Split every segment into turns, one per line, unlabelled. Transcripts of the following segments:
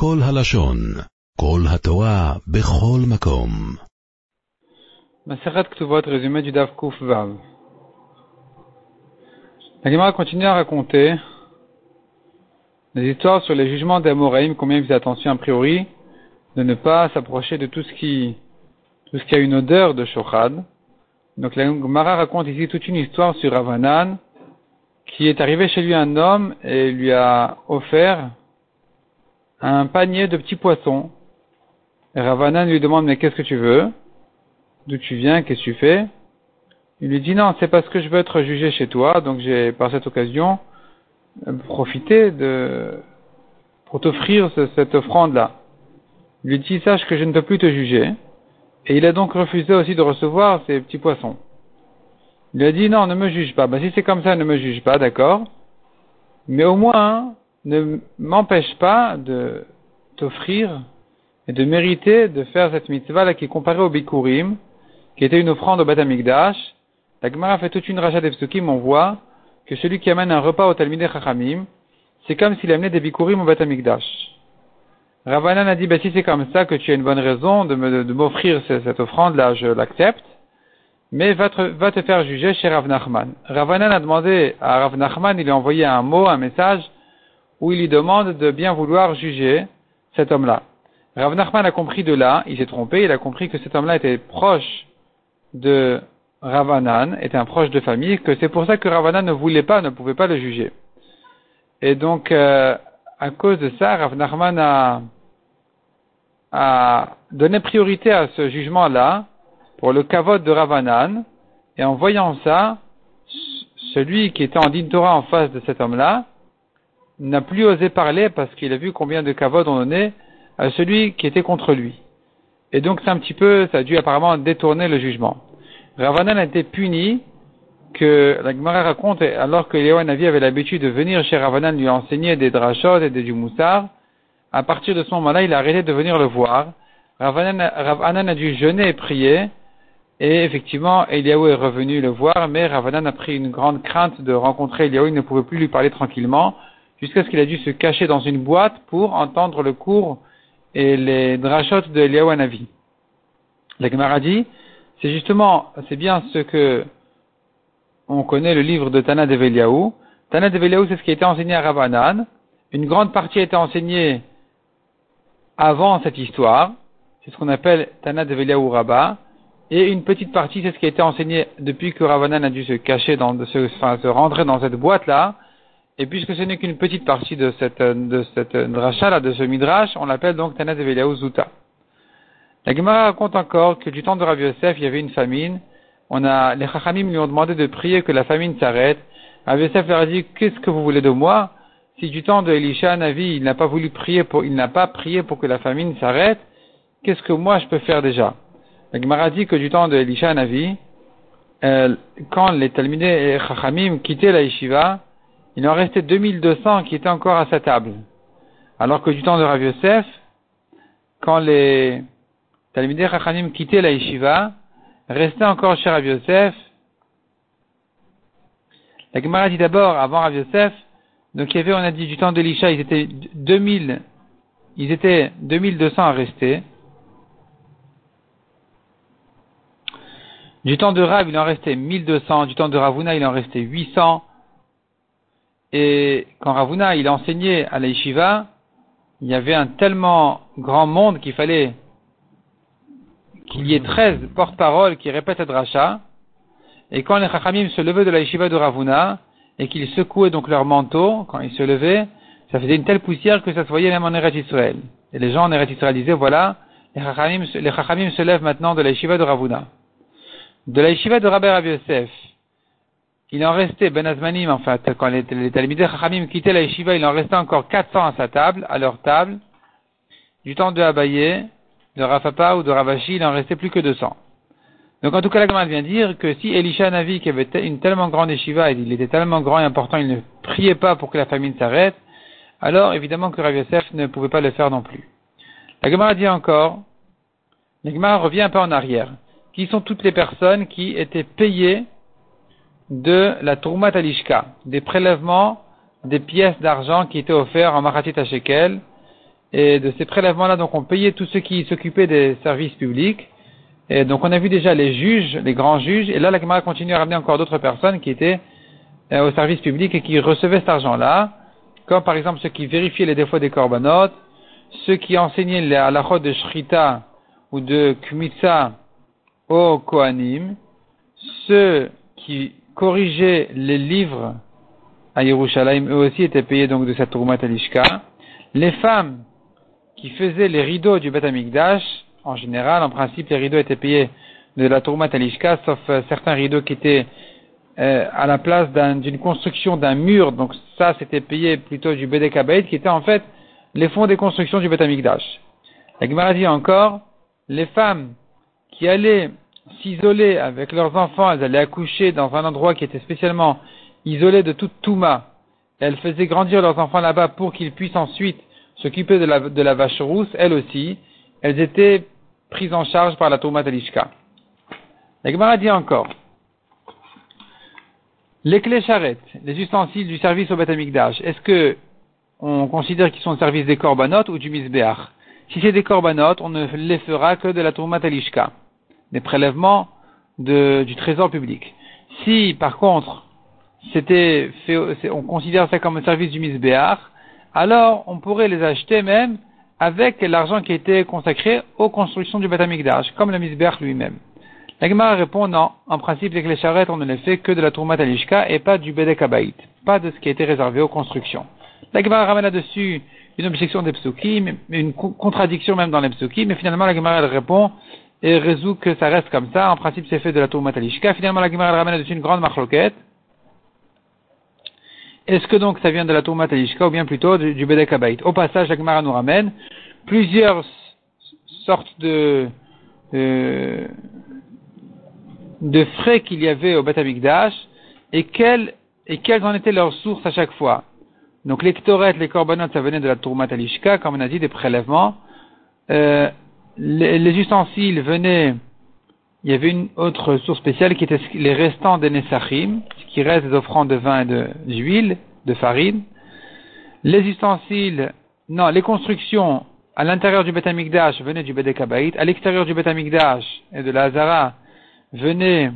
כל הלשון, כל התורה, בכל מקום.
Maseret Ktuvot, résumé du Dav Kuf Vav. La Gemara continue à raconter des histoires sur les jugements des Amoraïm, combien il faisait attention a priori de ne pas s'approcher de tout ce qui, tout ce qui a une odeur de shochad. Donc la Gemara raconte ici toute une histoire sur Ravanan, qui est arrivé chez lui un homme et lui a offert un panier de petits poissons. Et lui demande mais qu'est-ce que tu veux? D'où tu viens? Qu'est-ce que tu fais? Il lui dit non, c'est parce que je veux être jugé chez toi, donc j'ai par cette occasion profité de pour t'offrir cette offrande-là. Il lui dit sache que je ne peux plus te juger. Et il a donc refusé aussi de recevoir ces petits poissons. Il a dit non, ne me juge pas. Ben, si c'est comme ça, ne me juge pas, d'accord? Mais au moins, ne m'empêche pas de t'offrir et de mériter de faire cette mitzvah-là qui est comparée au Bikurim, qui était une offrande au Beth Amikdash. La Gemara fait toute une rachat on voit que celui qui amène un repas au Talmideh Chachamim, c'est comme s'il amenait des Bikurim au Beth Amikdash. Ravanan a dit, bah, si c'est comme ça que tu as une bonne raison de m'offrir cette offrande-là, je l'accepte, mais va te, va te, faire juger chez Rav Nachman. Ravanan a demandé à Rav Nachman, il lui a envoyé un mot, un message, où il lui demande de bien vouloir juger cet homme-là. Rav Nachman a compris de là, il s'est trompé, il a compris que cet homme-là était proche de Ravanan, était un proche de famille, que c'est pour ça que Ravanan ne voulait pas, ne pouvait pas le juger. Et donc, euh, à cause de ça, Rav Nachman a, a donné priorité à ce jugement-là pour le kavod de Ravanan, et en voyant ça, celui qui était en din Torah en face de cet homme-là n'a plus osé parler parce qu'il a vu combien de kavod on donnait à celui qui était contre lui. Et donc c'est un petit peu, ça a dû apparemment détourner le jugement. Ravanan a été puni que la Gemara raconte alors que Léon Navi avait l'habitude de venir chez Ravanan lui enseigner des drachot et des du moussar. À partir de ce moment-là, il a arrêté de venir le voir. Ravanan, a dû jeûner et prier. Et effectivement, Eliaou est revenu le voir, mais Ravanan a pris une grande crainte de rencontrer Eliaou. Il ne pouvait plus lui parler tranquillement, jusqu'à ce qu'il a dû se cacher dans une boîte pour entendre le cours et les drachot de Eliaou Navi. La Gemara dit, c'est justement, c'est bien ce que on connaît le livre de Tana de Veliaou. Tana de Veliaou, c'est ce qui a été enseigné à Ravanan. Une grande partie a été enseignée avant cette histoire. C'est ce qu'on appelle Tana de Veliaou Rabba. Et une petite partie, c'est ce qui a été enseigné depuis que Ravanan a dû se cacher dans, se, enfin, se rentrer dans cette boîte-là. Et puisque ce n'est qu'une petite partie de cette, de cette de ce midrash, on l'appelle donc Tana de Zuta. La Gemara raconte encore que du temps de Rabbi Yosef, il y avait une famine. On a, les Chachamim lui ont demandé de prier que la famine s'arrête. Rabbi Yosef leur a dit, qu'est-ce que vous voulez de moi? Si du temps de Elisha Navi, il n'a pas voulu prier pour, il n'a pas prié pour que la famine s'arrête, qu'est-ce que moi je peux faire déjà? La Gemara dit que du temps de Elisha Navi, euh, quand les Talmudés et Chachamim quittaient la yeshiva, il en restait 2200 qui étaient encore à sa table. Alors que du temps de Rabbi Yosef, quand les Talmidei Chachamim quittaient la yeshiva, restaient encore chez Rabbi Yosef. La Gemara dit d'abord, avant Rabbi Yosef, donc il y avait, on a dit, du temps d'Elisha, ils étaient 2000, ils étaient 2200 à rester. Du temps de Rav, il en restait 1200. Du temps de Ravuna, il en restait 800. Et quand Ravuna, il enseignait à la yeshiva, il y avait un tellement grand monde qu'il fallait qu'il y ait 13 porte-paroles qui répètent le dracha. Et quand les chachamim se levaient de la yeshiva de Ravuna, et qu'ils secouaient donc leur manteau, quand ils se levaient, ça faisait une telle poussière que ça se voyait même en Eretz Israël. Et les gens en Eretz Israël disaient, voilà, les chachamim, les chachamim se lèvent maintenant de la yeshiva de Ravuna. De la yeshiva de Rabbi Rabbi Yosef, il en restait, Ben Azmanim, en fait, quand les, les Talmidei Chachamim la yeshiva, il en restait encore 400 à sa table, à leur table. Du temps de Abaye, de Rafapa ou de Ravashi, il en restait plus que 200. Donc en tout cas, la Gemara vient dire que si Elisha Navi, qui avait une tellement grande yeshiva, il était tellement grand et important, il ne priait pas pour que la famine s'arrête, alors évidemment que Rav ne pouvait pas le faire non plus. La Gemara dit encore, la revient un peu en arrière. Qui sont toutes les personnes qui étaient payées de la Tourmat Alishka, des prélèvements des pièces d'argent qui étaient offertes en Maratit à Shekel, Et de ces prélèvements-là, donc, on payait tous ceux qui s'occupaient des services publics. Et donc, on a vu déjà les juges, les grands juges. Et là, la Gemara continue à ramener encore d'autres personnes qui étaient euh, au service public et qui recevaient cet argent-là. Comme par exemple ceux qui vérifiaient les défauts des corbanotes, ceux qui enseignaient la halachot de Shrita ou de Kmitza au Kohanim, ceux qui corrigeaient les livres à Yerushalayim, eux aussi étaient payés donc de cette Troumat Alishka. Les femmes qui faisaient les rideaux du Beth Amikdash, en général, en principe, les rideaux étaient payés de la Troumat Alishka, sauf euh, certains rideaux qui étaient euh, à la place d'une construction d'un mur, donc ça c'était payé plutôt du Bedekabaïd, qui était en fait les fonds des constructions du Beth Amikdash. La Gemara dit encore, les femmes qui allaient s'isoler avec leurs enfants, elles allaient accoucher dans un endroit qui était spécialement isolé de toute Touma. Elles faisaient grandir leurs enfants là-bas pour qu'ils puissent ensuite s'occuper de la, vache rousse, elles aussi, elles étaient prises en charge par la Touma Talishka. La Gemara dit encore, les clés charrettes, les ustensiles du service au Beth est-ce que on considère qu'ils sont au service des corbanotes ou du misbéach Si c'est des corbanotes, on ne les fera que de la tourma talishka, des prélèvements du trésor public. Si, par contre, on considère ça comme un service du misbéach, alors on pourrait les acheter même avec l'argent qui était consacré aux constructions du Beth Amikdash, comme le misbéach lui-même. La Gemara répond non, en principe, les charrettes, on ne les fait que de la tourma talishka et pas du bedek pas de ce qui a été réservé aux constructions. La Gemara ramène là-dessus une objection des psukim, une contradiction même dans les mais finalement la Gemara répond et résout que ça reste comme ça. En principe, c'est fait de la tourma talishka. Finalement, la Gemara ramène là-dessus une grande marloquette. Est-ce que donc ça vient de la tourma talishka ou bien plutôt du, du bedek Au passage, la Gemara nous ramène plusieurs sortes de, de de frais qu'il y avait au Beth et quelles, et quelles en étaient leurs sources à chaque fois. Donc les ktorettes, les corbanotes, ça venait de la tourma talishka, comme on a dit, des prélèvements. Euh, les, ustensiles venaient, il y avait une autre source spéciale qui était les restants des Nessachim, ce qui reste des offrandes de vin et d'huile, de, farine. Les ustensiles, non, les constructions à l'intérieur du Beth venaient du Bedekabaït, à l'extérieur du Beth et de la Hazara venait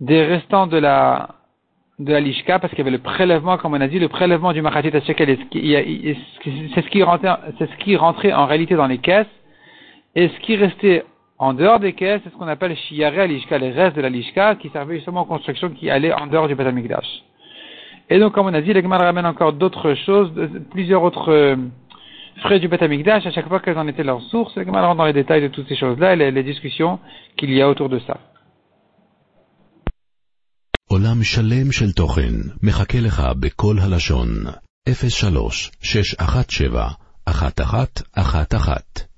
des restants de la de la lishka, parce qu'il y avait le prélèvement, comme on a dit, le prélèvement du machatit shekel, c'est ce qui c'est ce qui rentrait en réalité dans les caisses, et ce qui restait en dehors des caisses, c'est ce qu'on appelle shiare lishka, les restes de la lishka, qui servaient justement aux constructions qui allaient en dehors du Batamikdash. Et donc, comme on a dit, l'Egmal ramène encore d'autres choses, plusieurs autres euh, frais du Beth à chaque fois qu'elles en étaient leur source, le rentre dans les détails de toutes ces choses-là et les, les discussions qu'il y a autour de ça.
עולם שלם של תוכן מחכה לך בכל הלשון, 03 617 1111